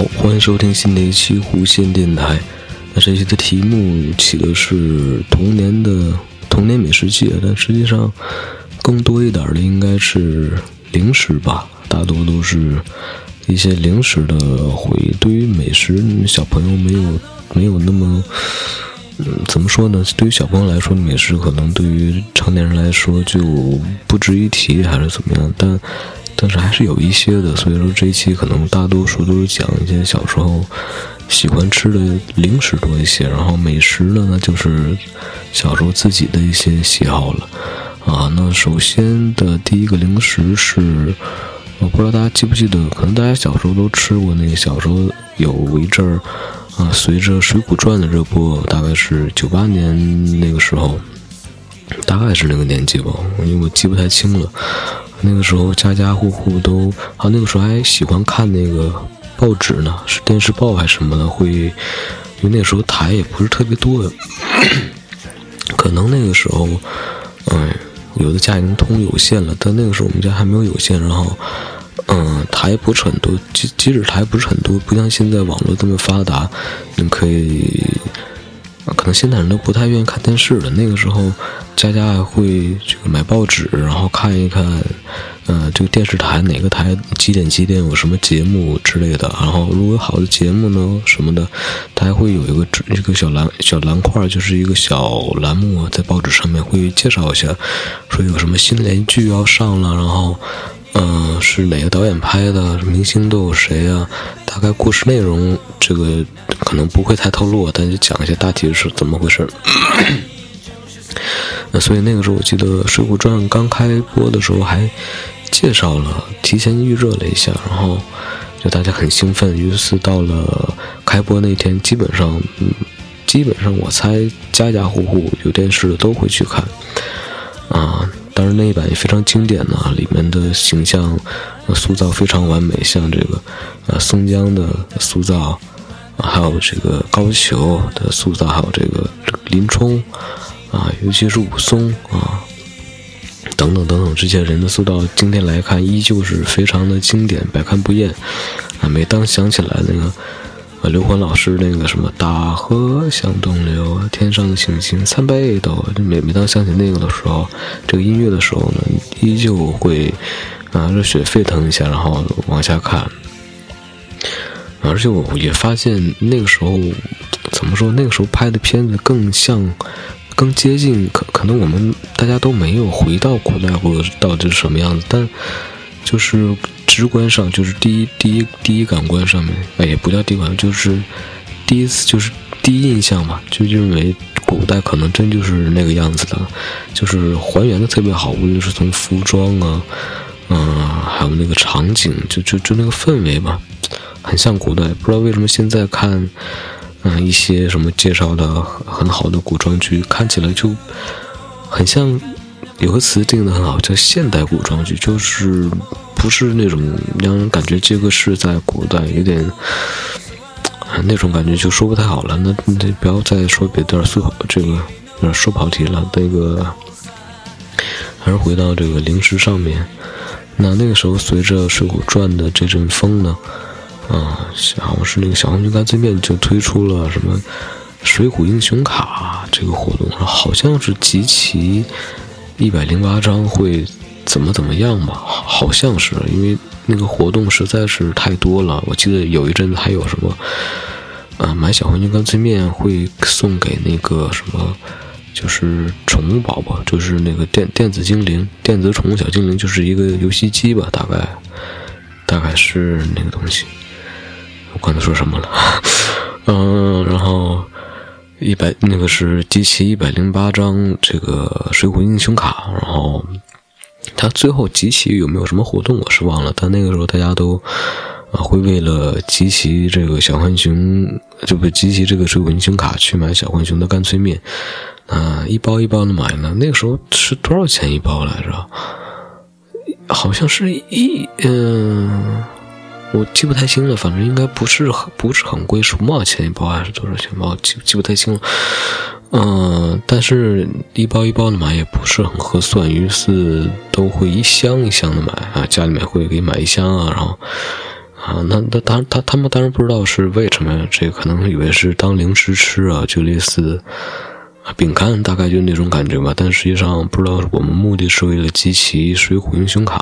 好，欢迎收听新的一期弧线电台。那这期的题目起的是童年的童年美食记，但实际上更多一点的应该是零食吧，大多都是一些零食的回忆。对于美食，小朋友没有没有那么，嗯，怎么说呢？对于小朋友来说，美食可能对于成年人来说就不值一提，还是怎么样？但但是还是有一些的，所以说这一期可能大多数都是讲一些小时候喜欢吃的零食多一些，然后美食的呢，就是小时候自己的一些喜好了啊。那首先的第一个零食是，我不知道大家记不记得，可能大家小时候都吃过那个，小时候有一阵儿啊，随着《水浒传》的热播，大概是九八年那个时候，大概是那个年纪吧，因为我记不太清了。那个时候家家户户都啊，那个时候还喜欢看那个报纸呢，是电视报还是什么的？会因为那时候台也不是特别多，可能那个时候，嗯，有的家已经通有线了，但那个时候我们家还没有有线，然后，嗯，台不是很多，即即使台不是很多，不像现在网络这么发达，你可以。可能现在人都不太愿意看电视了。那个时候，家家还会这个买报纸，然后看一看，呃，这个电视台哪个台几点几点有什么节目之类的。然后如果有好的节目呢什么的，它还会有一个一个小栏小栏块，就是一个小栏目，在报纸上面会介绍一下，说有什么新连剧要上了，然后。嗯，是哪个导演拍的？明星都有谁啊？大概故事内容这个可能不会太透露，但就讲一下大体是怎么回事。那所以那个时候我记得《水浒传》刚开播的时候还介绍了，提前预热了一下，然后就大家很兴奋。于是到了开播那天，基本上，嗯，基本上我猜家家户户有电视的都会去看，啊。当然那一版也非常经典呢，里面的形象塑造非常完美，像这个呃松江的塑造，还有这个高俅的塑造，还有这个林冲啊，尤其是武松啊，等等等等这些人的塑造，今天来看依旧是非常的经典，百看不厌啊。每当想起来那个。啊，刘欢老师那个什么“大河向东流，天上的星星参北斗”，每每当想起那个的时候，这个音乐的时候呢，依旧会啊热血沸腾一下，然后往下看。而且我也发现那个时候怎么说，那个时候拍的片子更像、更接近，可可能我们大家都没有回到古代或者到底是什么样子，但就是。直观上就是第一第一第一感官上面，哎，也不叫第一感，就是第一次就是第一印象嘛，就认为古代可能真就是那个样子的，就是还原的特别好，无论是从服装啊，嗯，还有那个场景，就就就那个氛围吧，很像古代。不知道为什么现在看，嗯，一些什么介绍的很好的古装剧，看起来就很像，有个词定的很好，叫现代古装剧，就是。不是那种让人感觉这个是在古代，有点那种感觉就说不太好了。那那不要再说别的，说这个说跑题了。那个还是回到这个零食上面。那那个时候随着《水浒传》的这阵风呢，啊，好像是那个小红军干脆面就推出了什么《水浒英雄卡》这个活动，好像是集齐一百零八张会。怎么怎么样吧，好像是因为那个活动实在是太多了。我记得有一阵子还有什么，啊，买小黄金干脆面会送给那个什么，就是宠物宝宝，就是那个电电子精灵、电子宠物小精灵，就是一个游戏机吧，大概大概是那个东西。我刚才说什么了？嗯，然后一百那个是集齐一百零八张这个水浒英雄卡，然后。他最后集齐有没有什么活动，我是忘了。但那个时候大家都啊会为了集齐这个小浣熊，就不集齐这个水浒英雄卡去买小浣熊的干脆面啊，一包一包的买呢。那个时候是多少钱一包来着？好像是一嗯，我记不太清了。反正应该不是很不是很贵，是五毛钱一包还是多少钱包？记记不太清了。嗯，但是一包一包的买也不是很合算，于是都会一箱一箱的买啊，家里面会给买一箱啊，然后啊，那那当然他他们当然不知道是为什么，这可能以为是当零食吃啊，就类似饼干，大概就那种感觉吧。但实际上不知道我们目的是为了集齐《水浒英雄卡》。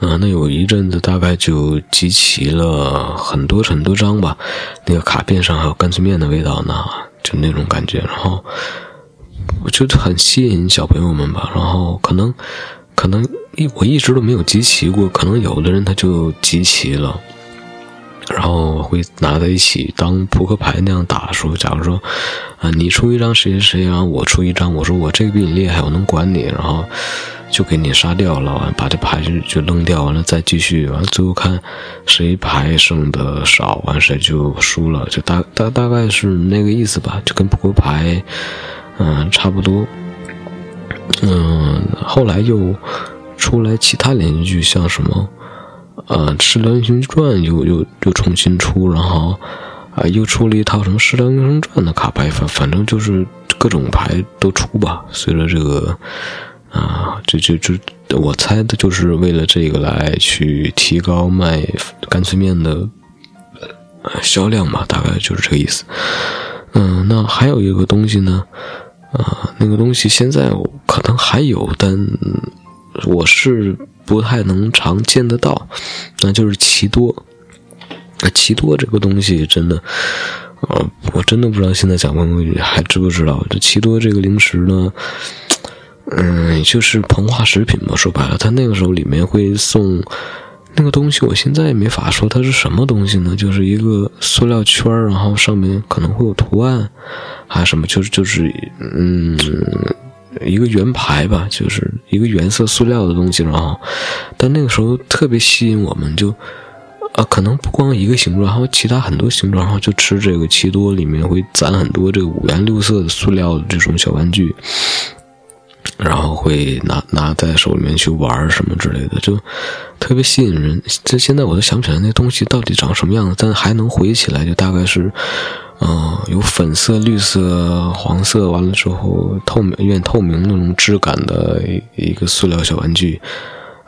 啊，那有一阵子大概就集齐了很多很多张吧，那个卡片上还有干脆面的味道呢，就那种感觉。然后我觉得很吸引小朋友们吧。然后可能可能一我一直都没有集齐过，可能有的人他就集齐了，然后会拿在一起当扑克牌那样打。说，假如说啊，你出一张谁谁谁然后，我出一张，我说我这个比你厉害，我能管你，然后。就给你杀掉了，完把这牌就就扔掉，完了再继续，完了最后看谁牌剩的少，完谁就输了，就大大大概是那个意思吧，就跟扑克牌，嗯，差不多。嗯，后来又出来其他连续剧，像什么，呃，《射雕英雄传》又又又重新出，然后啊，又出了一套什么《射雕英雄传》的卡牌，反反正就是各种牌都出吧，随着这个。啊，这这这，我猜的就是为了这个来去提高卖干脆面的销量嘛，大概就是这个意思。嗯，那还有一个东西呢，啊，那个东西现在可能还有，但我是不太能常见得到，那就是奇多。奇多这个东西真的，呃，我真的不知道现在小朋友还知不知道这奇多这个零食呢？嗯，就是膨化食品嘛，说白了，它那个时候里面会送那个东西，我现在也没法说它是什么东西呢，就是一个塑料圈然后上面可能会有图案，还是什么，就是就是嗯，一个圆牌吧，就是一个原色塑料的东西，然后，但那个时候特别吸引我们，就啊，可能不光一个形状，还有其他很多形状，然后就吃这个奇多里面会攒很多这个五颜六色的塑料的这种小玩具。然后会拿拿在手里面去玩什么之类的，就特别吸引人。这现在我都想不起来那东西到底长什么样子，但还能回忆起来，就大概是，嗯，有粉色、绿色、黄色，完了之后透明、有点透明那种质感的一个塑料小玩具。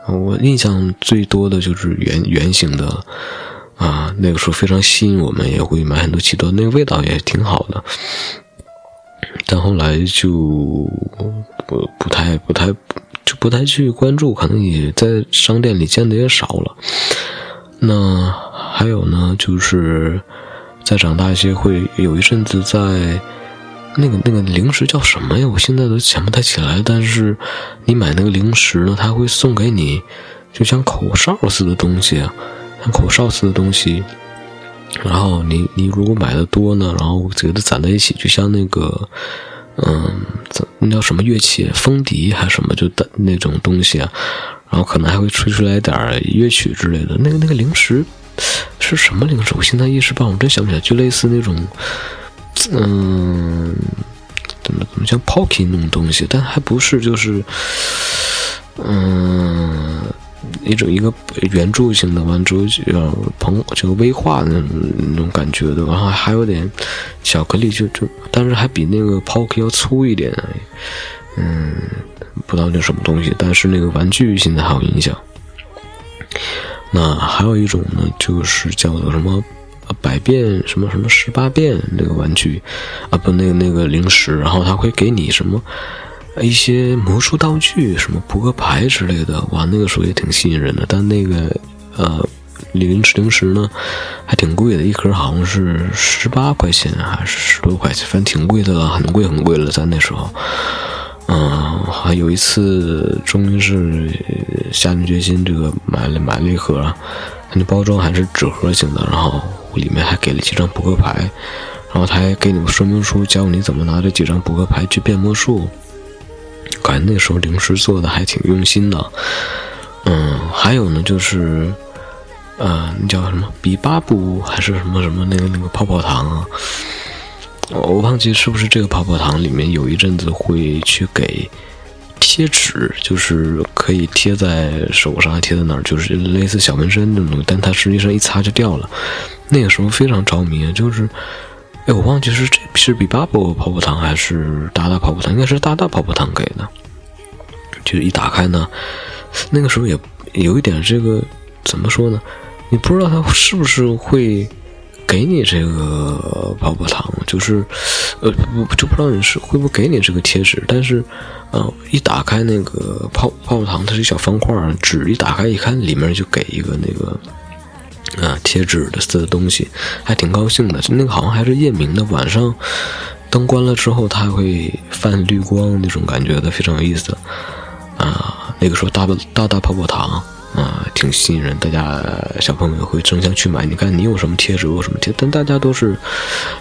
我印象最多的就是圆圆形的，啊，那个时候非常吸引我们，也会买很多奇多，那个味道也挺好的。但后来就不不太不太就不太去关注，可能也在商店里见的也少了。那还有呢，就是再长大一些，会有一阵子在那个那个零食叫什么呀？我现在都想不太起来。但是你买那个零食呢，他会送给你，就像口哨似的东西啊，像口哨似的东西。然后你你如果买的多呢，然后我觉得攒在一起，就像那个，嗯，那叫什么乐器，风笛还是什么，就的那种东西啊。然后可能还会吹出来点乐曲之类的。那个那个零食是什么零食？我现在一时半会儿真想不起来。就类似那种，嗯，怎么怎么像 Pocky 那种东西，但还不是，就是，嗯。一种一个圆柱形的，完之后就要膨，就微化那种那种感觉的，然后还有点巧克力，就就，但是还比那个 Pocky 要粗一点，嗯，不知道那什么东西，但是那个玩具现在还有印象。那还有一种呢，就是叫做什么百变什么什么十八变那个玩具，啊不，那个那个零食，然后他会给你什么？一些魔术道具，什么扑克牌之类的，哇，那个时候也挺吸引人的。但那个，呃，零食零食呢，还挺贵的，一盒好像是十八块钱还是十多块钱，反正挺贵的了，很贵很贵了，在那时候。嗯，还有一次，终于是下定决心，这个买了买了一盒，它那包装还是纸盒型的，然后里面还给了几张扑克牌，然后他还给你个说明书，教你怎么拿这几张扑克牌去变魔术。那时候零食做的还挺用心的，嗯，还有呢，就是，呃，那叫什么比巴布还是什么什么那个那个泡泡糖啊？我忘记是不是这个泡泡糖里面有一阵子会去给贴纸，就是可以贴在手上，贴在哪儿，就是类似小纹身那种，但它实际上一擦就掉了。那个时候非常着迷，就是。哎，我忘记是这是比巴布泡泡糖还是大大泡泡糖，应该是大大泡泡糖给的。就一打开呢，那个时候也有一点这个怎么说呢？你不知道他是不是会给你这个泡泡糖，就是呃，就不知道你是会不会给你这个贴纸。但是，呃，一打开那个泡泡泡糖，它是一小方块纸，一打开一看，里面就给一个那个。啊，贴纸的似的东西，还挺高兴的。就那个好像还是夜明的，晚上灯关了之后，它会泛绿光那种感觉的，非常有意思。啊，那个时候大大大泡泡糖啊，挺吸引人，大家小朋友会争相去买。你看你有什么贴纸，有什么贴，但大家都是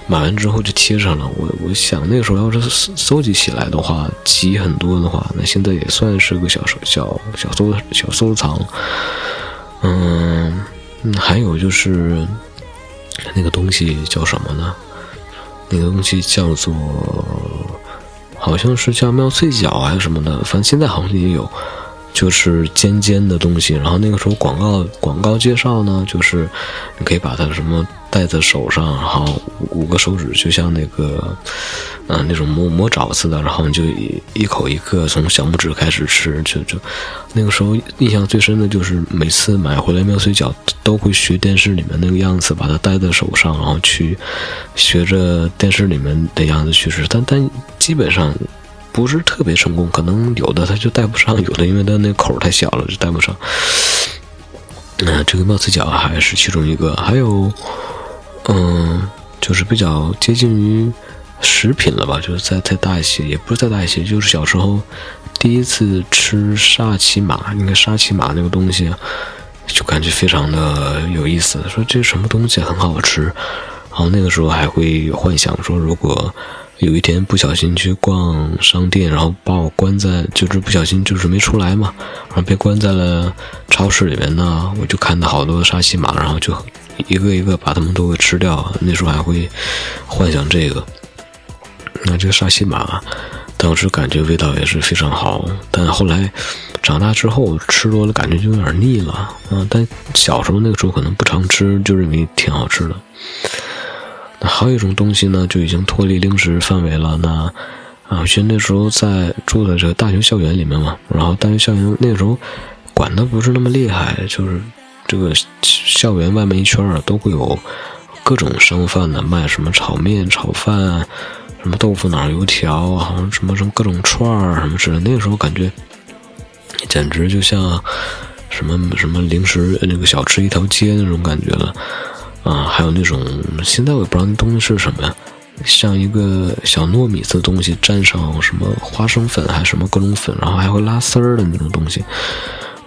买完之后就贴上了。我我想那个时候要是搜集起来的话，集很多的话，那现在也算是个小收小小收小收藏。嗯。嗯，还有就是那个东西叫什么呢？那个东西叫做，好像是叫妙脆角还是什么的，反正现在好像也有。就是尖尖的东西，然后那个时候广告广告介绍呢，就是你可以把它什么戴在手上，然后五个手指就像那个，嗯，那种磨磨爪子的，然后就一口一个从小拇指开始吃，就就那个时候印象最深的就是每次买回来妙脆角都会学电视里面那个样子，把它戴在手上，然后去学着电视里面的样子去吃，但但基本上。不是特别成功，可能有的它就戴不上，有的因为它那口太小了就戴不上。那这个帽子角还是其中一个，还有，嗯，就是比较接近于食品了吧，就是再再大一些，也不是再大一些，就是小时候第一次吃沙琪玛，应该沙琪玛那个东西，就感觉非常的有意思，说这什么东西很好吃，然后那个时候还会幻想说如果。有一天不小心去逛商店，然后把我关在，就是不小心就是没出来嘛，然后被关在了超市里面呢。我就看到好多沙琪玛，然后就一个一个把它们都给吃掉。那时候还会幻想这个。那这个沙琪玛当时感觉味道也是非常好，但后来长大之后吃多了，感觉就有点腻了。嗯，但小时候那个时候可能不常吃，就认为挺好吃的。那还有一种东西呢，就已经脱离零食范围了。那啊，其实那时候在住的这个大学校园里面嘛，然后大学校园那个时候管的不是那么厉害，就是这个校园外面一圈啊，都会有各种商贩的卖什么炒面、炒饭，什么豆腐脑、油条，好像什么什么各种串儿什么之类。那个时候感觉简直就像什么什么零食那个小吃一条街那种感觉了。啊，还有那种现在我也不知道那东西是什么呀，像一个小糯米的东西，蘸上什么花生粉还是什么各种粉，然后还会拉丝儿的那种东西。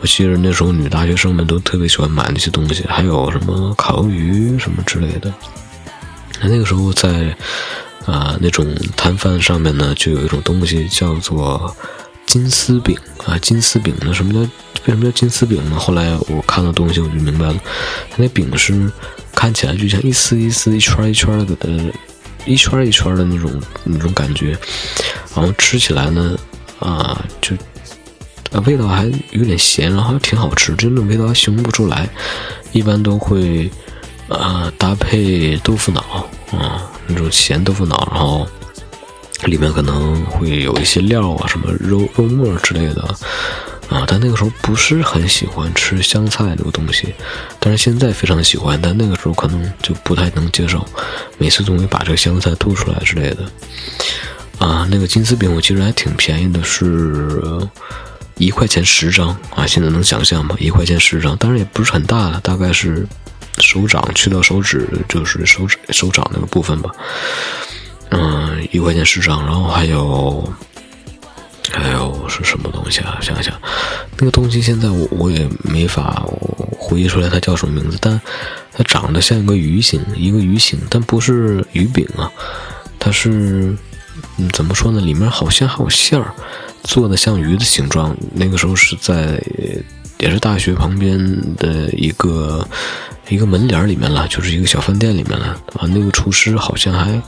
我记得那时候女大学生们都特别喜欢买那些东西，还有什么烤鱿鱼什么之类的。那个时候在啊那种摊贩上面呢，就有一种东西叫做金丝饼啊，金丝饼呢，什么叫？为什么叫金丝饼呢？后来我看了东西，我就明白了，它那饼是看起来就像一丝一丝、一圈一圈的，呃，一圈一圈的那种那种感觉，然后吃起来呢，啊，就啊味道还有点咸，然后还挺好吃，真的味道还形容不出来。一般都会啊搭配豆腐脑啊那种咸豆腐脑，然后里面可能会有一些料啊，什么肉肉末之类的。啊，但那个时候不是很喜欢吃香菜这个东西，但是现在非常喜欢。但那个时候可能就不太能接受，每次总会把这个香菜吐出来之类的。啊，那个金丝饼我其实还挺便宜的，是一块钱十张啊。现在能想象吗？一块钱十张，当然也不是很大了，大概是手掌去掉手指，就是手指手掌那个部分吧。嗯，一块钱十张，然后还有。还有是什么东西啊？想想，那个东西现在我我也没法回忆出来它叫什么名字，但它长得像一个鱼形，一个鱼形，但不是鱼饼啊，它是嗯怎么说呢？里面好像还有馅儿，做的像鱼的形状。那个时候是在也是大学旁边的一个一个门脸里面了，就是一个小饭店里面了啊。那个厨师好像还。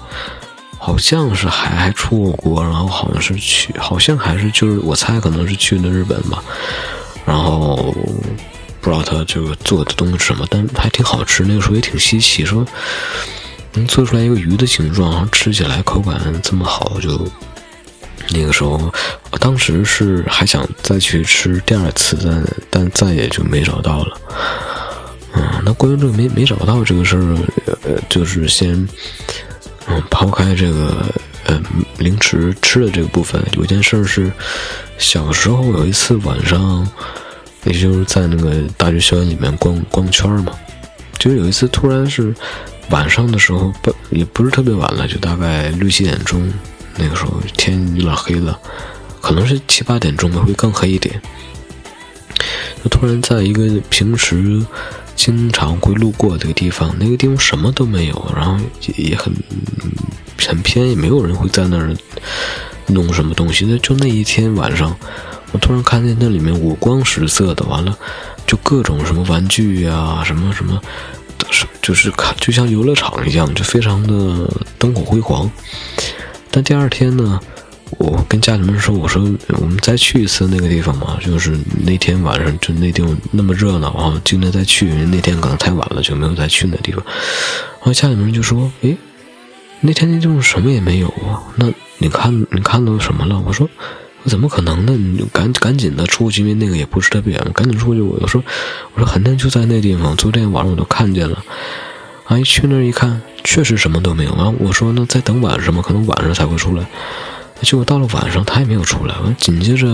好像是还还出过国，然后好像是去，好像还是就是我猜可能是去的日本吧，然后不知道他这个做的东西什么，但还挺好吃。那个时候也挺稀奇，说能做出来一个鱼的形状，然后吃起来口感这么好，就那个时候，当时是还想再去吃第二次，但但再也就没找到了。嗯，那关于这个没没找到这个事儿，呃，就是先，嗯，抛开这个，呃，凌迟吃的这个部分，有件事是，小时候有一次晚上，也就是在那个大学校园里面逛逛圈嘛，就是有一次突然是晚上的时候，不也不是特别晚了，就大概六七点钟，那个时候天有点黑了，可能是七八点钟吧，会更黑一点。就突然在一个平时经常会路过这个地方，那个地方什么都没有，然后也也很很偏，也没有人会在那儿弄什么东西。那就那一天晚上，我突然看见那里面五光十色的，完了就各种什么玩具呀，什么什么，就是看就像游乐场一样，就非常的灯火辉煌。但第二天呢？我跟家里面说：“我说我们再去一次那个地方嘛，就是那天晚上就那地方那么热闹啊，今天再去，那天可能太晚了，就没有再去那地方。”然后家里面就说：“诶，那天那地方什么也没有啊？那你看你看到什么了？”我说：“怎么可能呢？你就赶赶紧的出去，因为那个也不是特别远，赶紧出去。”我就说：“我说横店就在那地方，昨天晚上我都看见了。”啊，一去那儿一看，确实什么都没有。啊。我说：“那再等晚上吧，可能晚上才会出来。”结果到了晚上，他也没有出来。紧接着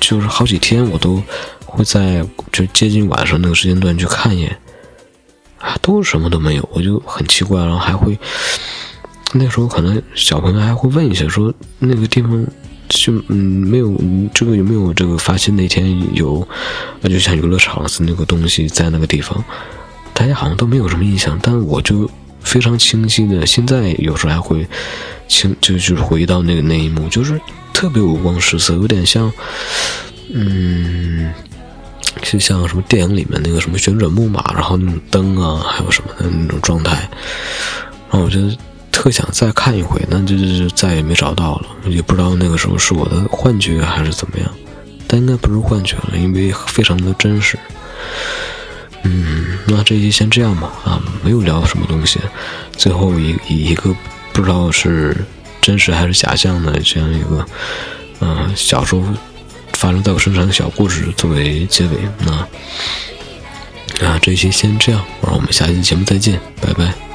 就是好几天，我都会在就接近晚上那个时间段去看一眼，啊，都什么都没有，我就很奇怪。然后还会那时候可能小朋友还会问一下，说那个地方就嗯没有这个有没有这个发现那天有，那就像游乐场似那个东西在那个地方，大家好像都没有什么印象，但我就。非常清晰的，现在有时候还会清，就就是回到那个那一幕，就是特别五光十色，有点像，嗯，就像什么电影里面那个什么旋转木马，然后那种灯啊，还有什么的那种状态，然后我就特想再看一回，那就就再也没找到了，也不知道那个时候是我的幻觉还是怎么样，但应该不是幻觉了，因为非常的真实。嗯，那这期先这样吧。啊，没有聊什么东西，最后一以一个不知道是真实还是假象的这样一个，嗯，小时候发生在我身上的小故事作为结尾。那啊，这期先这样，我们下期节目再见，拜拜。